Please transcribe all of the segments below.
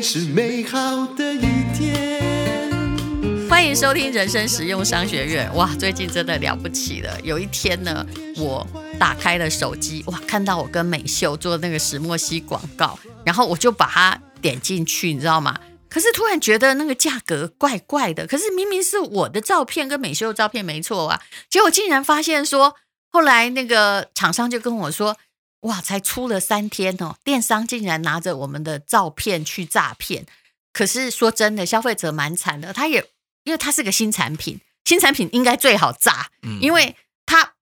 是美好的一天。欢迎收听人生实用商学院。哇，最近真的了不起了。有一天呢，我打开了手机，哇，看到我跟美秀做那个石墨烯广告，然后我就把它点进去，你知道吗？可是突然觉得那个价格怪怪的。可是明明是我的照片跟美秀的照片没错啊，结果竟然发现说，后来那个厂商就跟我说。哇！才出了三天哦，电商竟然拿着我们的照片去诈骗。可是说真的，消费者蛮惨的。他也因为它是个新产品，新产品应该最好诈，嗯、因为它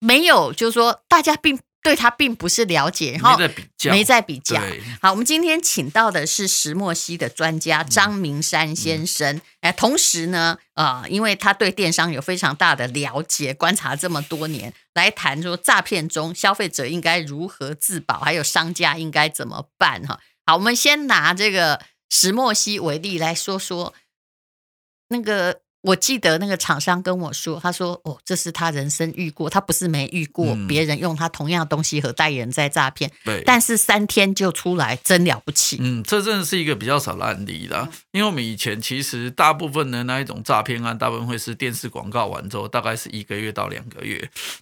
没有，就是说大家并。对他并不是了解，然后没在比较。没在比较。好，我们今天请到的是石墨烯的专家张明山先生。哎、同时呢，呃，因为他对电商有非常大的了解，观察这么多年，来谈说诈骗中消费者应该如何自保，还有商家应该怎么办哈。好，我们先拿这个石墨烯为例来说说那个。我记得那个厂商跟我说，他说：“哦，这是他人生遇过，他不是没遇过别人用他同样的东西和代言人在诈骗。对、嗯，但是三天就出来，真了不起。嗯，这真的是一个比较少的案例啦。因为我们以前其实大部分的那一种诈骗案，大部分会是电视广告完之后，大概是一个月到两个月。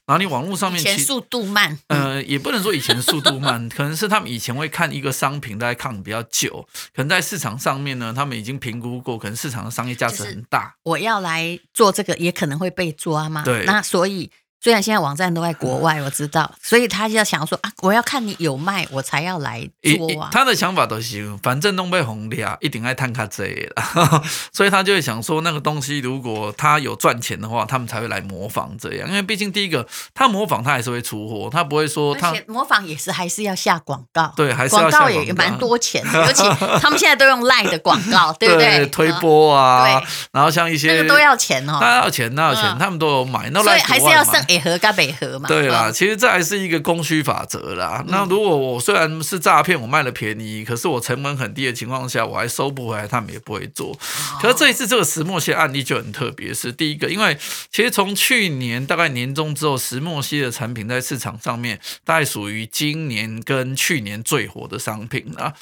然后你网络上面以前速度慢，呃，也不能说以前速度慢，可能是他们以前会看一个商品，大概看比较久，可能在市场上面呢，他们已经评估过，可能市场的商业价值很大。我要来做。做这个也可能会被抓嘛？对，那所以。虽然现在网站都在国外，我知道，所以他就要想说啊，我要看你有卖，我才要来做啊。他的想法都是，反正都被红了，一定爱探卡这了，所以他就会想说，那个东西如果他有赚钱的话，他们才会来模仿这样。因为毕竟第一个，他模仿他还是会出货，他不会说他模仿也是还是要下广告，对，还是要下广告也蛮多钱的，尤其他们现在都用 LINE 的广告，对不对？推波啊，然后像一些那个都要钱哦，那要钱，那要钱，他们都有买，那所以还是要剩北河跟北河嘛。对啦，其实这还是一个供需法则啦。那如果我虽然是诈骗，我卖了便宜，可是我成本很低的情况下，我还收不回来，他们也不会做。可是这一次这个石墨烯案例就很特别，是第一个，因为其实从去年大概年中之后，石墨烯的产品在市场上面大概属于今年跟去年最火的商品啦。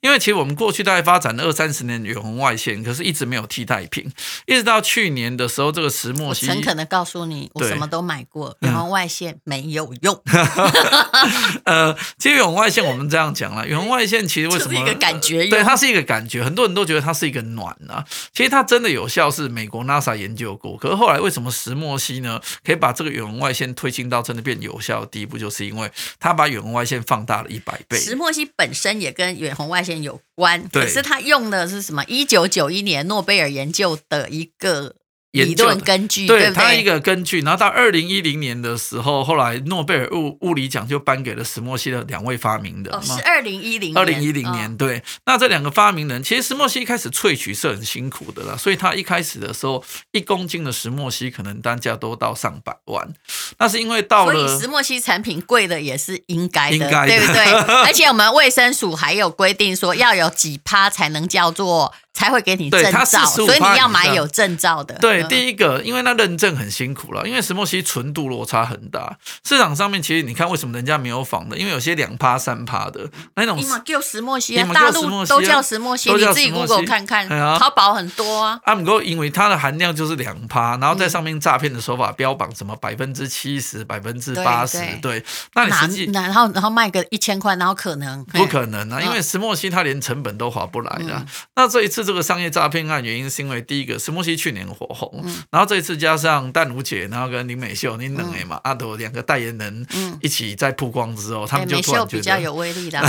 因为其实我们过去大概发展了二三十年远红外线，可是一直没有替代品，一直到去年的时候，这个石墨烯，诚恳的告诉你，我什么都买过远红外线。没有用。呃，其实远红外线我们这样讲了，远红外线其实为什么？是一个感觉，对，它是一个感觉，很多人都觉得它是一个暖啊。其实它真的有效，是美国 NASA 研究过。可是后来为什么石墨烯呢，可以把这个远红外线推进到真的变有效的地步，就是因为它把远红外线放大了一百倍。石墨烯本身也跟远红外线有关，可是它用的是什么？一九九一年诺贝尔研究的一个。理论根据，对，它一个根据，然后到二零一零年的时候，后来诺贝尔物物理奖就颁给了石墨烯的两位发明人。哦，是二零一零，二零一零年，对。那这两个发明人，其实石墨烯一开始萃取是很辛苦的啦，所以他一开始的时候，一公斤的石墨烯可能单价都到上百万。那是因为到了，所以石墨烯产品贵的也是应该的，应该的对不对？而且我们卫生署还有规定说，要有几趴才能叫做。才会给你证照，所以你要买有证照的。对，第一个，因为那认证很辛苦了，因为石墨烯纯度落差很大。市场上面其实你看，为什么人家没有仿的？因为有些两趴三趴的那种。你石墨烯啊，大陆都叫石墨烯，你自己 Google 看看，淘宝很多啊。啊，不过因为它的含量就是两趴，然后在上面诈骗的手法标榜什么百分之七十、百分之八十，对。那你实际然后然后卖个一千块，然后可能不可能啊？因为石墨烯它连成本都划不来的。那这一次。这个商业诈骗案原因是因为第一个石墨烯去年火红，嗯、然后这一次加上淡如姐，然后跟林美秀，你两个嘛，阿朵两个代言人一起在曝光之后，嗯、他们就突然觉得、欸、比较有威力的，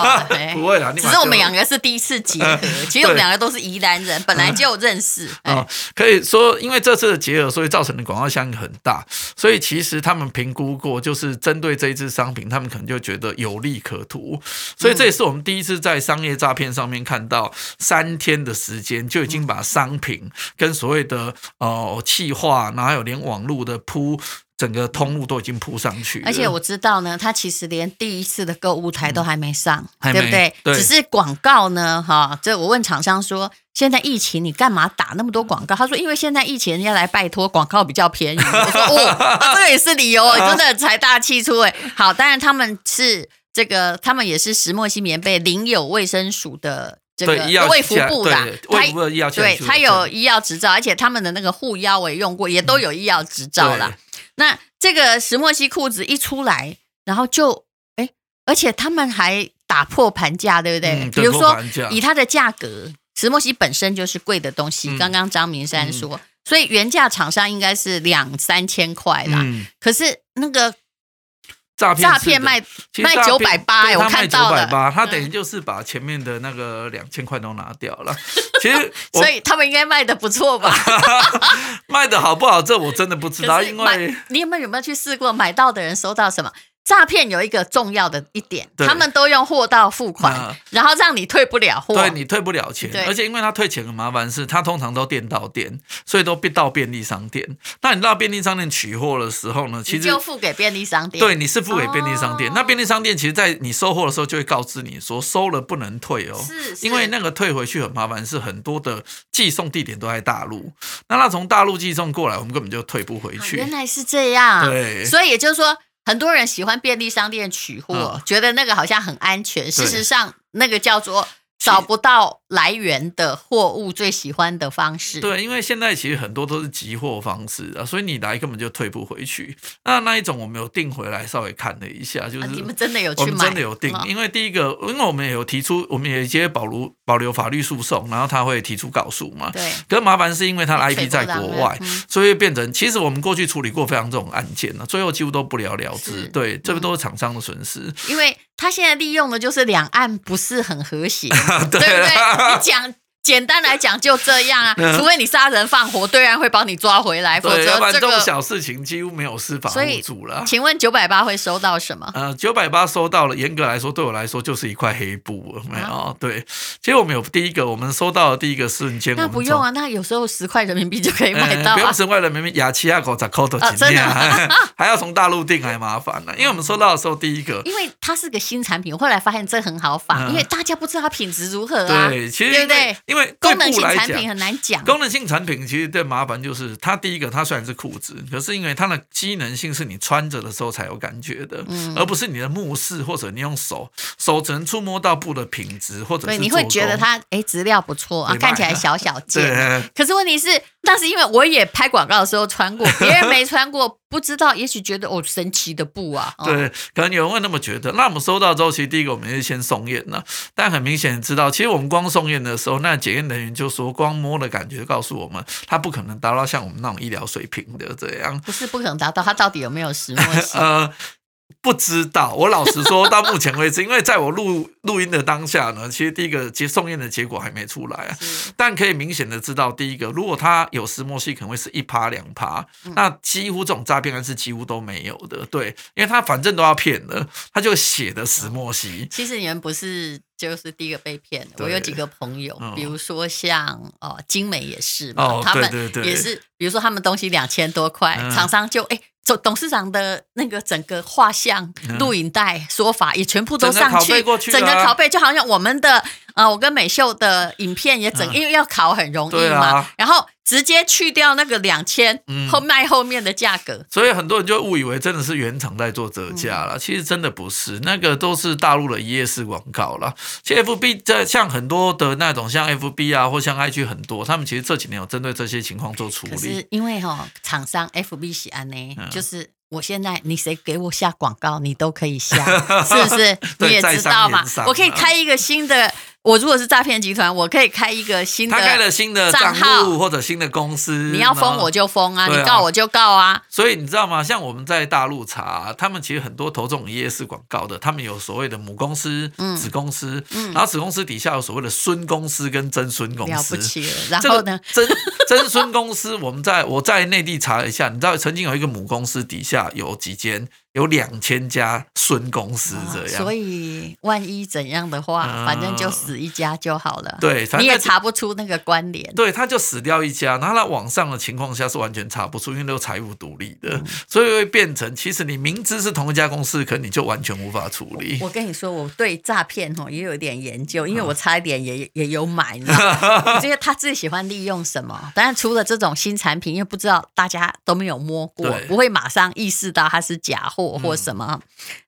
不会啦，只是我们两个是第一次结合，其实我们两个都是宜兰人，本来就认识。嗯欸、可以说因为这次的结合，所以造成的广告效应很大，所以其实他们评估过，就是针对这一支商品，他们可能就觉得有利可图，所以这也是我们第一次在商业诈骗上面看到三天。的时间就已经把商品跟所谓的哦气化，然后还有连网络的铺整个通路都已经铺上去。而且我知道呢，他其实连第一次的购物台都还没上，嗯、对不对？对，只是广告呢，哈。这我问厂商说，现在疫情你干嘛打那么多广告？他说，因为现在疫情人家来拜托，广告比较便宜。我说哦，啊、这个也是理由，真的财大气粗哎。好，当然他们是这个，他们也是石墨烯棉被领有卫生署的。这个卫福部的，卫福部的医药对，他有医药执照，而且他们的那个护腰我也用过，也都有医药执照了。嗯、那这个石墨烯裤子一出来，然后就哎，而且他们还打破盘价，对不对？嗯、比如说以它的价格，石墨烯本身就是贵的东西。嗯、刚刚张明山说，嗯、所以原价厂商应该是两三千块啦。嗯、可是那个。诈骗诈骗卖卖九百八，我看到了，他等于就是把前面的那个两千块都拿掉了。其实，所以他们应该卖的不错吧？卖的好不好？这我真的不知道，因为你有没有有没有去试过？买到的人收到什么？诈骗有一个重要的一点，他们都用货到付款，然后让你退不了货，对你退不了钱，而且因为他退钱很麻烦，是他通常都店到店，所以都到便利商店。那你到便利商店取货的时候呢，其实就付给便利商店，对，你是付给便利商店。那便利商店其实，在你收货的时候就会告知你说，收了不能退哦，是，因为那个退回去很麻烦，是很多的寄送地点都在大陆，那他从大陆寄送过来，我们根本就退不回去。原来是这样，对，所以也就是说。很多人喜欢便利商店取货，嗯、觉得那个好像很安全。事实上，那个叫做。找不到来源的货物，最喜欢的方式。对，因为现在其实很多都是集货方式啊，所以你来根本就退不回去。那那一种我们有订回来，稍微看了一下，就是、啊、你们真的有去买？我们真的有订，因为第一个，因为我们也有提出，我们也直接保留保留法律诉讼，然后他会提出告诉嘛。对。可是麻烦是因为他的 IP 在国外，嗯、所以变成其实我们过去处理过非常这种案件呢，最后几乎都不了了之。对，这个都是厂商的损失。因为。他现在利用的就是两岸不是很和谐，对不对？你讲。简单来讲就这样啊，除非你杀人放火，对岸会帮你抓回来，否则这种小事情几乎没有司法补助了。请问九百八会收到什么？呃，九百八收到了，严格来说对我来说就是一块黑布，没有。对，其实我们有第一个，我们收到的第一个瞬间，那不用啊，那有时候十块人民币就可以买到，不用十块人民币，雅琪亚口才扣的真的，还要从大陆订还麻烦呢。因为我们收到的时候第一个，因为它是个新产品，后来发现这很好仿，因为大家不知道它品质如何啊，对，其实对不对？因为功能性产品很难讲，功能性产品其实最麻烦就是它第一个，它虽然是裤子，可是因为它的机能性是你穿着的时候才有感觉的，嗯、而不是你的目视或者你用手手只能触摸到布的品质，或者是对你会觉得它哎质量不错啊，看起来小小件，对可是问题是。那是因为我也拍广告的时候穿过，别人没穿过，不知道，也许觉得哦神奇的布啊。对，可能有人会那么觉得。那我们收到之后，其实第一个我们是先送验了，但很明显知道，其实我们光送验的时候，那检验人员就说，光摸的感觉告诉我们，它不可能达到像我们那种医疗水平的这样。不是不可能达到，它到底有没有石墨烯？呃。不知道，我老实说，到目前为止，因为在我录录音的当下呢，其实第一个接送验的结果还没出来啊。但可以明显的知道，第一个，如果他有石墨烯，可能会是一趴两趴，嗯、那几乎这种诈骗案是几乎都没有的。对，因为他反正都要骗的，他就写的石墨烯。其实你们不是就是第一个被骗的，我有几个朋友，比如说像哦精美也是嘛，哦、他们也是，比如说他们东西两千多块，厂、嗯、商就哎。董事长的那个整个画像、录影带、说法也全部都上去，整个拷贝就好像我们的呃，我跟美秀的影片也整，因为要考很容易嘛，然后直接去掉那个两千后卖后面的价格，所以很多人就误以为真的是原厂在做折价了，其实真的不是，那个都是大陆的一页式广告了。其实 FB 在像很多的那种像 FB 啊，或像 IG 很多，他们其实这几年有针对这些情况做处理。是因为哈，厂商 FB 喜安呢。就是我现在，你谁给我下广告，你都可以下，是不是？你也知道嘛？我可以开一个新的。我如果是诈骗集团，我可以开一个新的，他开了新的账户或者新的公司，你要封我就封啊，你告我就告啊。所以你知道吗？像我们在大陆查，他们其实很多投这种一页式广告的，他们有所谓的母公司、子公司，然后子公司底下有所谓的孙公司跟曾孙公司。了不起了。然后呢，曾曾孙公司，我们在我在内地查了一下，你知道曾经有一个母公司底下有几间？有两千家孙公司这样，所以万一怎样的话，反正就死一家就好了。对，你也查不出那个关联。对，他就死掉一家，然后在网上的情况下是完全查不出，因为都是财务独立的，所以会变成其实你明知是同一家公司，可你就完全无法处理。我跟你说，我对诈骗哦也有一点研究，因为我差一点也也有买，你知道吗？因为他最喜欢利用什么？当然除了这种新产品，因为不知道大家都没有摸过，不会马上意识到它是假货。或什么，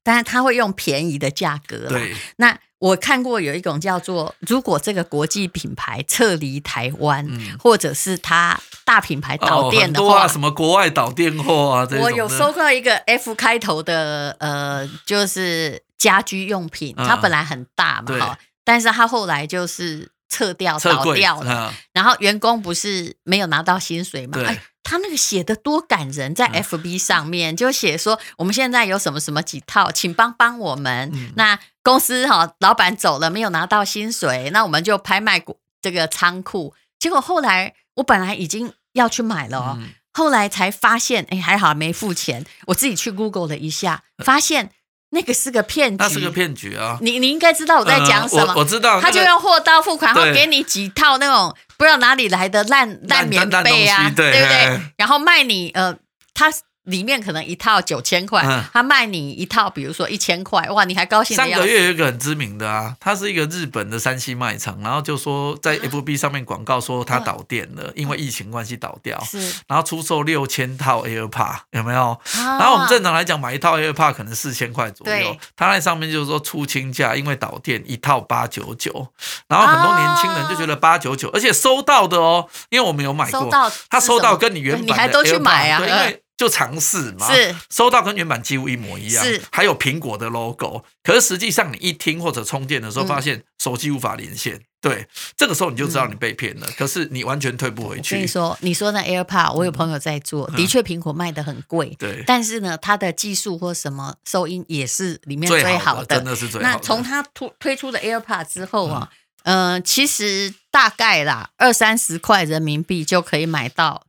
但是他会用便宜的价格。对，那我看过有一种叫做，如果这个国际品牌撤离台湾，嗯、或者是它大品牌倒店的话，哦啊、什么国外倒店货啊，我有收到一个 F 开头的，呃，就是家居用品，它本来很大嘛，哈、嗯，但是它后来就是撤掉倒掉了，嗯、然后员工不是没有拿到薪水嘛？哎他那个写的多感人，在 FB 上面就写说，我们现在有什么什么几套，请帮帮我们。嗯、那公司哈，老板走了，没有拿到薪水，那我们就拍卖这个仓库。结果后来我本来已经要去买了哦，嗯、后来才发现，哎，还好没付钱。我自己去 Google 了一下，发现。那个是个骗局，那是个骗局啊！你你应该知道我在讲什么，呃、我，我知道。他就用货到付款，然后给你几套那种不知道哪里来的烂烂棉被啊，对，对不对？然后卖你呃，他。里面可能一套九千块，嗯、他卖你一套，比如说一千块，哇，你还高兴？上个月有一个很知名的啊，他是一个日本的山西卖场，然后就说在 FB 上面广告说他倒店了，嗯、因为疫情关系倒掉，是，然后出售六千套 AirPod 有没有？啊、然后我们正常来讲买一套 AirPod 可能四千块左右，对他在上面就是说出清价，因为倒店一套八九九，然后很多年轻人就觉得八九九，而且收到的哦，因为我们有买过，他收到跟你原版的 AirPod, 你还都去买啊？对，因为。就尝试嘛，是收到跟原版几乎一模一样，是还有苹果的 logo。可是实际上你一听或者充电的时候，发现手机无法连线，嗯、对，这个时候你就知道你被骗了。嗯、可是你完全退不回去。我跟你说，你说那 AirPod，我有朋友在做，嗯、的确苹果卖的很贵，对。但是呢，它的技术或什么收音也是里面最好的，真的是最好的。那从它推推出的 AirPod 之后啊，嗯、呃，其实大概啦二三十块人民币就可以买到，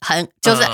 很就是。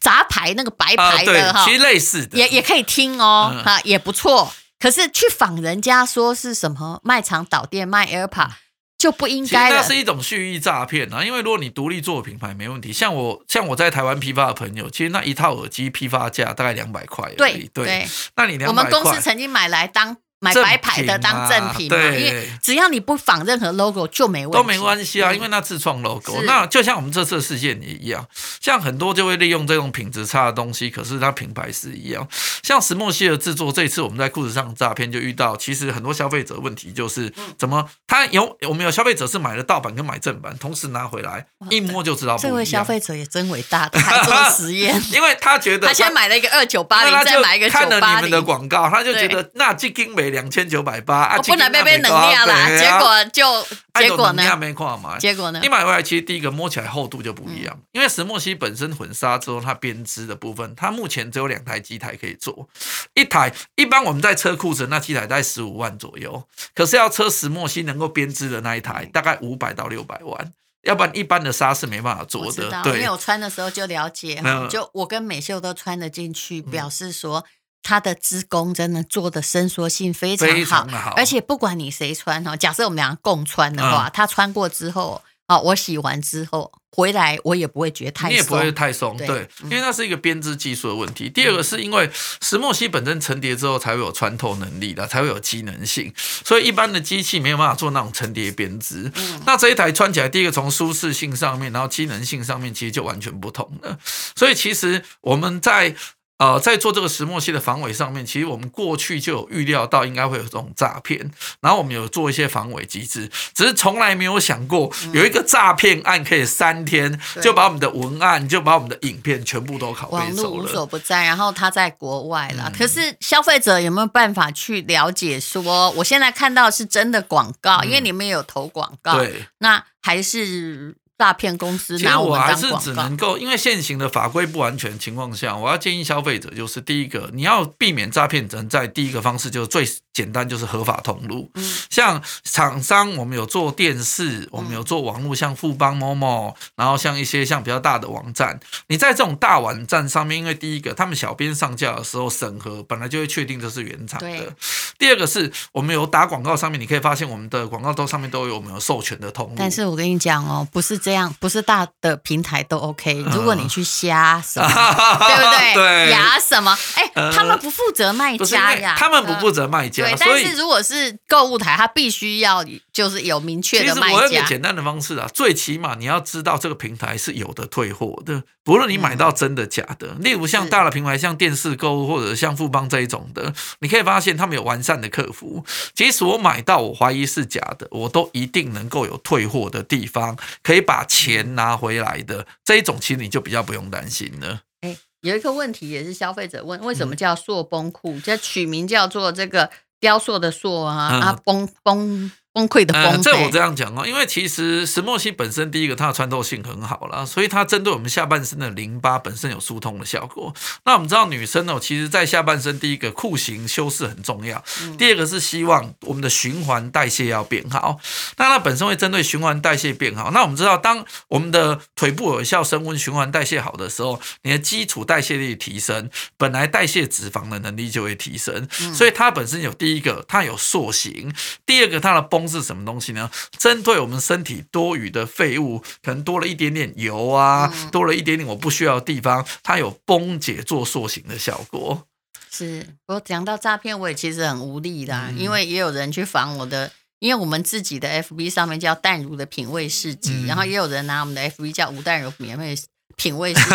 呃杂牌那个白牌的哈，其实类似的，也也可以听哦，哈，也不错。可是去仿人家说是什么卖场导电卖 AirPod 就不应该。那是一种蓄意诈骗啊！因为如果你独立做品牌没问题，像我像我在台湾批发的朋友，其实那一套耳机批发价大概两百块。对对，那你两百块，我们公司曾经买来当。买白牌的当赠品嘛，啊、对，因为只要你不仿任何 logo 就没问题，都没关系啊，因为那自创 logo。那就像我们这次的事件也一样，像很多就会利用这种品质差的东西，可是它品牌是一样。像石墨烯的制作，这一次我们在裤子上诈骗就遇到，其实很多消费者问题就是怎么他有我们有消费者是买了盗版跟买正版，同时拿回来一摸就知道不一样。这位消费者也真伟大，他还做实验，因为他觉得 他，他先买了一个二九八零，再买一个看了你们的广告，他就觉得那这斤每两千九百八。我不能被被能量啦，结果就结果呢？没看嘛结果呢？你买回来其实第一个摸起来厚度就不一样，因为石墨烯本身混砂之后，它编织的部分，它目前只有两台机台可以做，一台一般我们在车库存那机台大概十五万左右，可是要车石墨烯能够编织的那一台大概五百到六百万，要不然一般的纱是没办法做的。对，因为我穿的时候就了解，就我跟美秀都穿得进去，表示说。它的织工真的做的伸缩性非常好，常好，而且不管你谁穿哈，假设我们俩共穿的话，他、嗯、穿过之后，哦，我洗完之后回来，我也不会觉得太松，你也不会太松，对，对嗯、因为那是一个编织技术的问题。第二个是因为石墨烯本身层叠之后才会有穿透能力的，才会有机能性，所以一般的机器没有办法做那种层叠编织。嗯、那这一台穿起来，第一个从舒适性上面，然后机能性上面，其实就完全不同了。所以其实我们在。呃，在做这个石墨烯的防伪上面，其实我们过去就有预料到应该会有这种诈骗，然后我们有做一些防伪机制，只是从来没有想过有一个诈骗案可以三天就把我们的文案、就把我们的影片全部都拷贝走了。无所不在，然后他在国外了。嗯、可是消费者有没有办法去了解说，我现在看到是真的广告，因为你们有投广告，对，那还是？诈骗公司拿我，我还是只能够，因为现行的法规不完全情况下，我要建议消费者就是第一个，你要避免诈骗，只能在第一个方式就是最简单，就是合法通路。嗯，像厂商，我们有做电视，我们有做网络，像富邦、某某，然后像一些像比较大的网站，你在这种大网站上面，因为第一个，他们小编上架的时候审核本来就会确定这是原厂的。第二个是我们有打广告上面，你可以发现我们的广告都上面都有我们有授权的通路。但是我跟你讲哦，不是这。这样不是大的平台都 OK，如果你去瞎什么，对不对？对，牙什么？哎，他们不负责卖家呀，他们不负责卖家。对，但是如果是购物台，他必须要就是有明确的卖家。其实我有一个简单的方式啊，最起码你要知道这个平台是有的退货的，不论你买到真的假的。嗯、例如像大的平台，像电视购物或者像富邦这一种的，你可以发现他们有完善的客服。即使我买到我怀疑是假的，我都一定能够有退货的地方，可以把钱拿回来的。这一种其实你就比较不用担心了。哎，有一个问题也是消费者问，为什么叫塑崩裤？叫取名叫做这个雕塑的塑啊、嗯、啊崩崩。崩溃的崩、呃。这我这样讲哦，因为其实石墨烯本身第一个它的穿透性很好啦，所以它针对我们下半身的淋巴本身有疏通的效果。那我们知道女生哦，其实在下半身第一个裤型修饰很重要，第二个是希望我们的循环代谢要变好。那它本身会针对循环代谢变好。那我们知道，当我们的腿部有效升温、循环代谢好的时候，你的基础代谢力提升，本来代谢脂肪的能力就会提升。所以它本身有第一个，它有塑形；第二个，它的崩。是什么东西呢？针对我们身体多余的废物，可能多了一点点油啊，嗯、多了一点点我不需要的地方，它有崩解做塑形的效果。是，我讲到诈骗，我也其实很无力啦，嗯、因为也有人去防我的，因为我们自己的 FB 上面叫淡如的品味市集，嗯、然后也有人拿我们的 FB 叫吴淡如免费。品味是，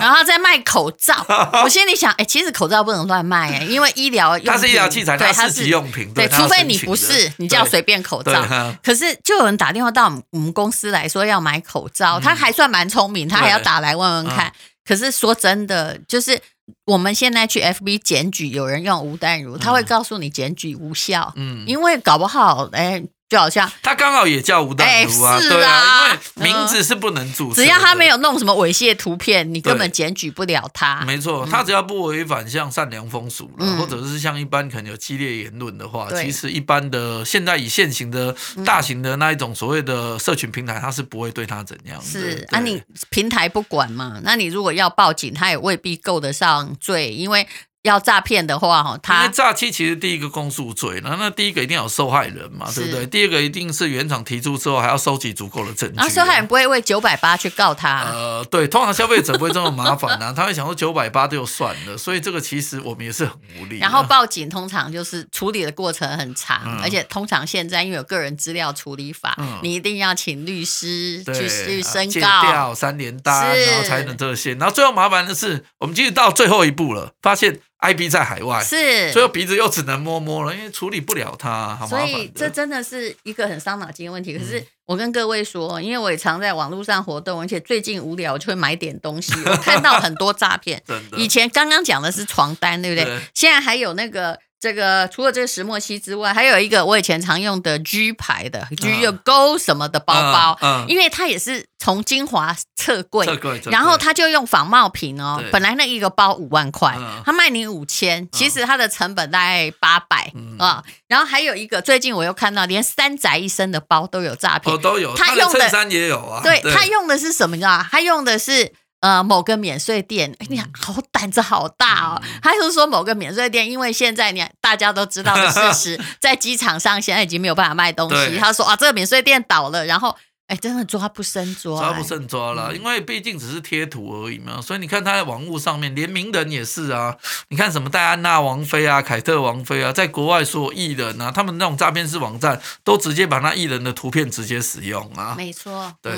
然后在卖口罩。我心里想，哎、欸，其实口罩不能乱卖哎，因为医疗用，它是医疗器材，对，它是用品，对，除非你不是，你就要随便口罩。可是就有人打电话到我们公司来说要买口罩，他还算蛮聪明，他还要打来问问看。可是说真的，就是我们现在去 FB 检举，有人用吴淡如，他会告诉你检举无效，嗯，因为搞不好，哎、欸。就好像他刚好也叫吴淡如啊，对啊，因为名字是不能注册，只要他没有弄什么猥亵图片，你根本检举不了他。没错，他只要不违反像善良风俗了，或者是像一般可能有激烈言论的话，其实一般的现在以现行的大型的那一种所谓的社群平台，他是不会对他怎样的。是啊，你平台不管嘛，那你如果要报警，他也未必够得上罪，因为。要诈骗的话，哈，他因为诈欺其实第一个公诉罪，那那第一个一定要有受害人嘛，对不对？第二个一定是原厂提出之后，还要收集足够的证据。啊，受害人不会为九百八去告他。呃，对，通常消费者不会这么麻烦啊，他会想说九百八就算了，所以这个其实我们也是很无力。然后报警通常就是处理的过程很长，嗯、而且通常现在因为有个人资料处理法，嗯、你一定要请律师去去申告、掉三连单，然后才能这些。然后最后麻烦的是，我们其实到最后一步了，发现。IP 在海外，是，所以鼻子又只能摸摸了，因为处理不了它，好。所以这真的是一个很伤脑筋的问题。可是我跟各位说，因为我也常在网络上活动，而且最近无聊就会买点东西，我看到很多诈骗。真的，以前刚刚讲的是床单，对不对？对，现在还有那个。这个除了这个石墨烯之外，还有一个我以前常用的 G 牌的 G 有 Go 什么的包包，嗯嗯、因为它也是从精华撤柜，然后他就用仿冒品哦，本来那一个包五万块，他、嗯、卖你五千，其实它的成本大概八百啊。然后还有一个，最近我又看到连三宅一生的包都有诈骗，哦、都有，他用的衬衫也有啊，对，他用的是什么？你知道吗？他用的是。呃，某个免税店，哎，你好胆子好大哦！他就是说某个免税店，因为现在你大家都知道的事实，在机场上现在已经没有办法卖东西。他说啊，这个免税店倒了，然后哎，真的抓不胜抓，抓不胜抓了，因为毕竟只是贴图而已嘛。所以你看他在网络上面，连名人也是啊。你看什么戴安娜王妃啊、凯特王妃啊，在国外所有艺人啊，他们那种诈骗式网站都直接把那艺人的图片直接使用啊。没错，对，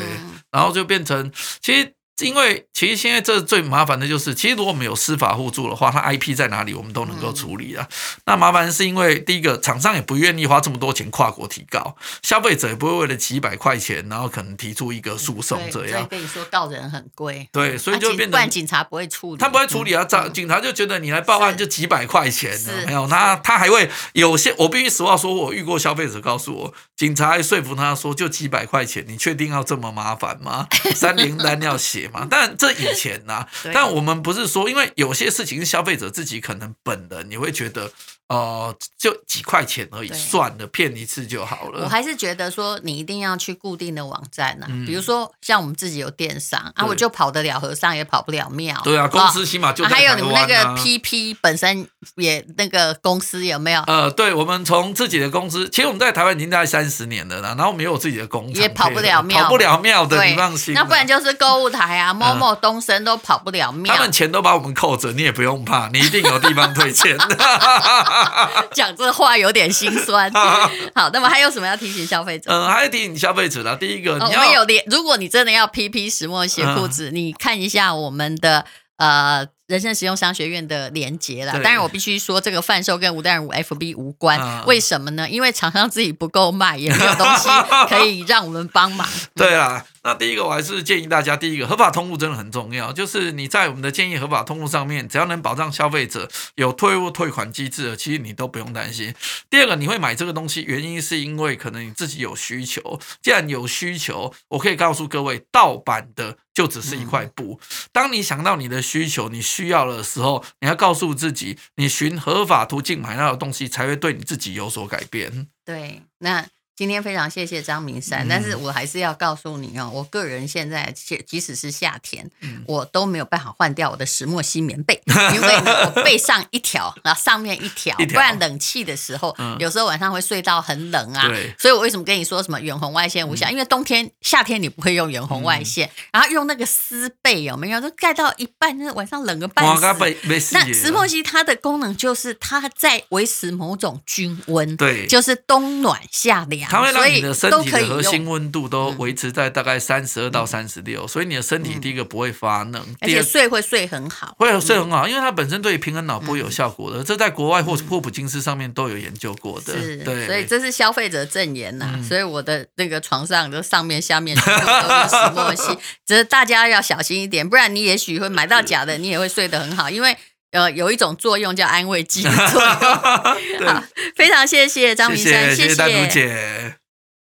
然后就变成其实。因为其实现在这最麻烦的就是，其实如果我们有司法互助的话，它 IP 在哪里我们都能够处理啊。嗯、那麻烦是因为第一个厂商也不愿意花这么多钱跨国提告，消费者也不会为了几百块钱，然后可能提出一个诉讼这样。所以跟你说告人很贵。对，所以就变成、啊、警察不会处理，他不会处理啊。警、嗯、警察就觉得你来报案就几百块钱呢，没有那他还会有些我必须实话说，我遇过消费者告诉我，警察还说服他说就几百块钱，你确定要这么麻烦吗？三零单要写吗？但这。以前呢、啊，但我们不是说，因为有些事情是消费者自己可能本人，你会觉得。哦、呃，就几块钱而已，算了，骗一次就好了。我还是觉得说，你一定要去固定的网站呢、啊，嗯、比如说像我们自己有电商啊，我就跑得了和尚，也跑不了庙。对啊，公司起码就、啊啊、还有你们那个 PP 本身也那个公司有没有？呃，对，我们从自己的公司，其实我们在台湾已经待三三十年了啦，然后没有自己的工厂，也跑不了庙，跑不了庙的，对你放心。那不然就是购物台啊，某某东升都跑不了庙。他们钱都把我们扣着，你也不用怕，你一定有地方退钱。讲这话有点心酸。好，那么还有什么要提醒消费者？嗯，还要提醒消费者呢。第一个，哦、我们有连，如果你真的要 PP 石墨烯裤子，嗯、你看一下我们的呃。人生实用商学院的连接了，当然我必须说这个贩售跟吴淡如 FB 无关，嗯、为什么呢？因为厂商自己不够卖，也没有东西 可以让我们帮忙。对啊，那第一个我还是建议大家，第一个合法通路真的很重要，就是你在我们的建议合法通路上面，只要能保障消费者有退货退款机制的，其实你都不用担心。第二个，你会买这个东西，原因是因为可能你自己有需求，既然有需求，我可以告诉各位，盗版的。就只是一块布。当你想到你的需求、你需要的时候，你要告诉自己，你循合法途径买到的东西，才会对你自己有所改变。对，那。今天非常谢谢张明山，但是我还是要告诉你哦，我个人现在即使是夏天，我都没有办法换掉我的石墨烯棉被，因为呢，我背上一条，然后上面一条，不然冷气的时候，有时候晚上会睡到很冷啊。所以我为什么跟你说什么远红外线无效？因为冬天、夏天你不会用远红外线，然后用那个丝被有没有？都盖到一半，那晚上冷个半死。那石墨烯它的功能就是它在维持某种均温，对，就是冬暖夏凉。它会让你的身体的核心温度都维持在大概三十二到三十六，所以你的身体第一个不会发冷，而且睡会睡很好，会睡很好，因为它本身对平衡脑波有效果的，这在国外或霍普金斯上面都有研究过的。是，对，所以这是消费者证言呐。所以我的那个床上的上面、下面都是石墨烯，只是大家要小心一点，不然你也许会买到假的，你也会睡得很好，因为。呃，有一种作用叫安慰剂的作用。好，非常谢谢张明山，谢谢，谢谢，谢谢大如姐。